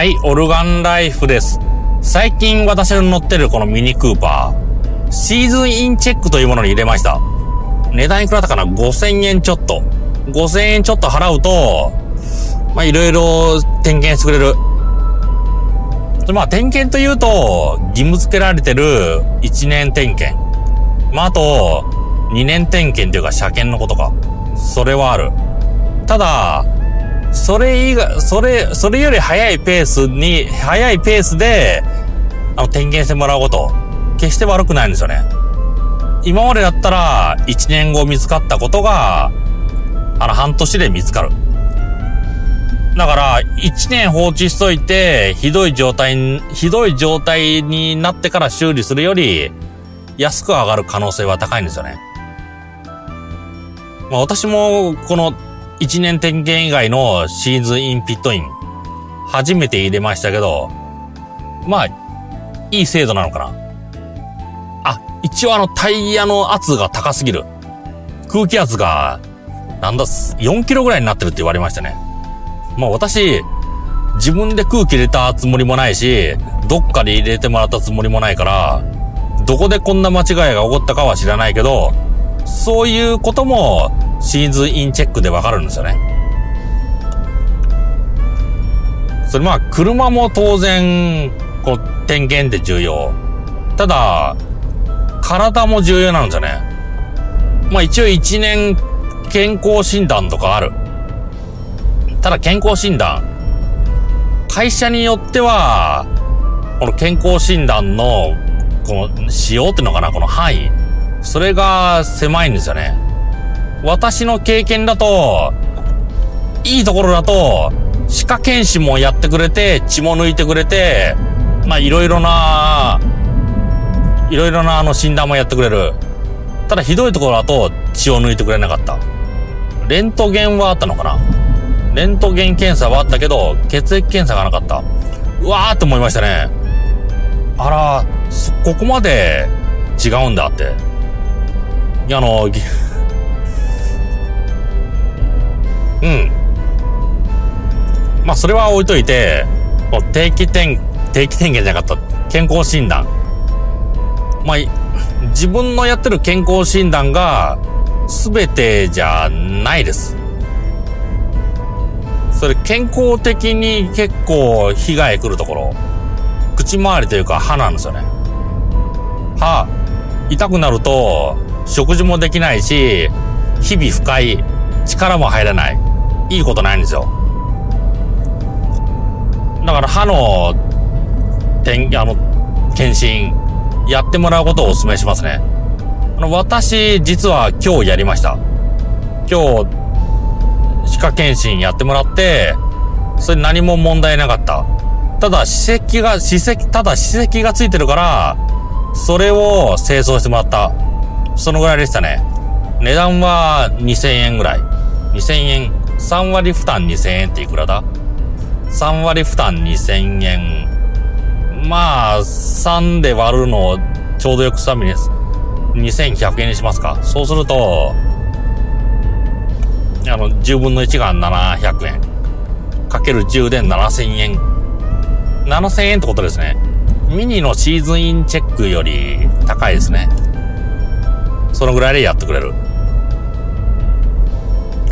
はい、オルガンライフです。最近私の乗ってるこのミニクーパー、シーズンインチェックというものに入れました。値段いくらだったかな ?5000 円ちょっと。5000円ちょっと払うと、まあ、いろいろ点検してくれる。まあ、点検というと、義務付けられてる1年点検。まあ、あと、2年点検というか車検のことか。それはある。ただ、それ以外、それ、それより早いペースに、早いペースで、あの、点検してもらうこと、決して悪くないんですよね。今までだったら、1年後見つかったことが、あの、半年で見つかる。だから、1年放置しといて、ひどい状態、ひどい状態になってから修理するより、安く上がる可能性は高いんですよね。まあ私も、この1年点検以外のシーズンインピットイン、初めて入れましたけど、まあ、いい精度なのかな。あ、一応あのタイヤの圧が高すぎる。空気圧が、なんだ、4キロぐらいになってるって言われましたね。まあ私、自分で空気入れたつもりもないし、どっかで入れてもらったつもりもないから、どこでこんな間違いが起こったかは知らないけど、そういうこともシーズンインチェックでわかるんですよね。それまあ、車も当然、こう、点検って重要。ただ、体も重要なんですよね。まあ一応一年健康診断とかある。ただ健康診断、会社によっては、この健康診断の、この、仕様っていうのかな、この範囲。それが狭いんですよね。私の経験だと、いいところだと、歯科検診もやってくれて、血も抜いてくれて、まあいろいろな、いろいろなあの診断もやってくれる。ただひどいところだと血を抜いてくれなかった。レントゲンはあったのかなレントゲン検査はあったけど、血液検査がなかった。うわーって思いましたね。あら、ここまで違うんだって。や、あの、うん。まあ、それは置いといて、定期点、定期点検じゃなかった。健康診断。まあ、自分のやってる健康診断が全てじゃないです。それ健康的に結構被害来るところ、口周りというか歯なんですよね。歯、痛くなると食事もできないし、日々不快、力も入らない。いいことないんですよ。だから歯の、点、あの、検診、やってもらうことをお勧めしますね。あの、私、実は今日やりました。今日、歯科検診やってもらって、それ何も問題なかった。ただ、歯石が、歯石、ただ歯石がついてるから、それを清掃してもらった。そのぐらいでしたね。値段は2000円ぐらい。2000円3割負担2000円っていくらだ ?3 割負担2000円。まあ、3で割るのをちょうどよくさみです。2100円にしますか。そうすると、あの、10分の1が700円。かける10で7000円。7000円ってことですね。ミニのシーズンインチェックより高いですね。そのぐらいでやってくれる。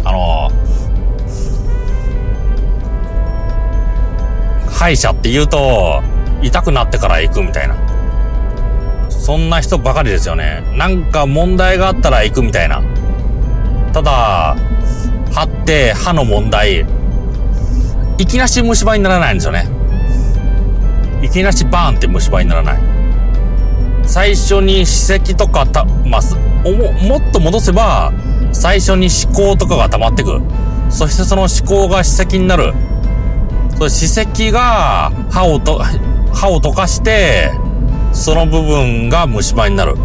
あの歯医者って言うと、痛くなってから行くみたいな。そんな人ばかりですよね。なんか問題があったら行くみたいな。ただ、歯って歯の問題、いきなし虫歯にならないんですよね。いきなしバーンって虫歯にならない。最初に歯石とかた、まあ、ももっと戻せば、最初に歯垢とかが溜まってく。そしてその歯垢が歯石になる。それ歯石が歯をと、歯を溶かして、その部分が虫歯になる。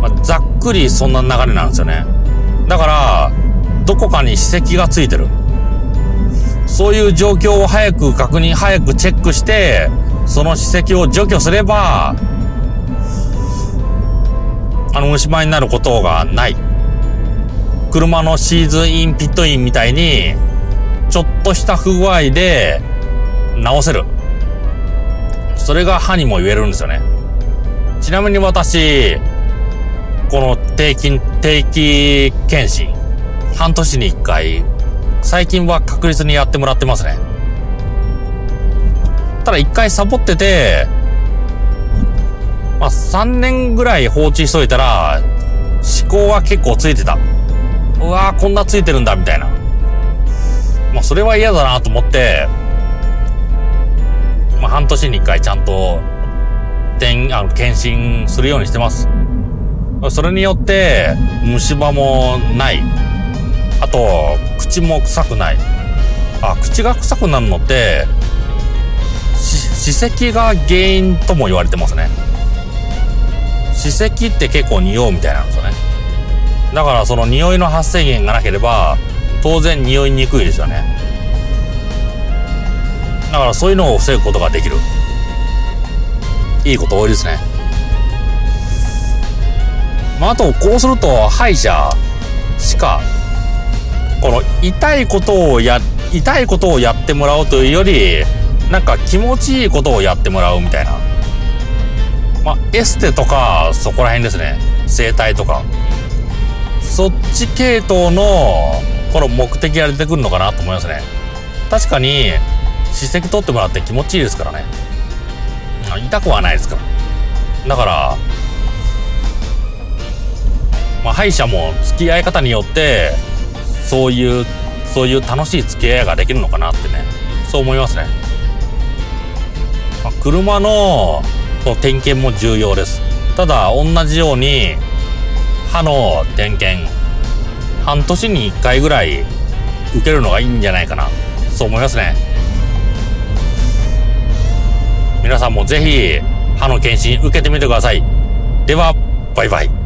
まあ、ざっくりそんな流れなんですよね。だから、どこかに歯石がついてる。そういう状況を早く確認、早くチェックして、その歯石を除去すれば、あの虫歯になることがない。車のシーズンインピットインみたいに、ちょっとした不具合で、直せる。それが歯にも言えるんですよね。ちなみに私、この定期、定期検診、半年に一回、最近は確実にやってもらってますね。ただ一回サボってて、まあ3年ぐらい放置しといたら、思考は結構ついてた。うわーこんなついてるんだ、みたいな。まあそれは嫌だなと思って、まあ半年に一回ちゃんと、点、あの、検診するようにしてます。それによって、虫歯もない。あと、口も臭くない。あ、口が臭くなるのって、歯石が原因とも言われてますね。歯石って結構匂うみたいなんですよね。だからその匂いの発生源がなければ、当然匂いにくいですよね。だからそういうのを防ぐことができる。いいこと多いですね。まあ、あと、こうすると、歯医者しか、この痛いことをや、痛いことをやってもらうというより、なんか気持ちいいことをやってもらうみたいな。まあ、エステとか、そこら辺ですね。整体とか。そっち系統の、この目的が出てくるのかなと思いますね。確かに、歯石取ってもらって気持ちいいですからね。痛くはないですから。だから、まあ、歯医者も付き合い方によって、そういう、そういう楽しい付き合いができるのかなってね、そう思いますね。まあ、車の点検も重要です。ただ、同じように、歯の点検、半年に1回ぐらい受けるのがいいんじゃないかな。そう思いますね。皆さんもぜひ、歯の検診受けてみてください。では、バイバイ。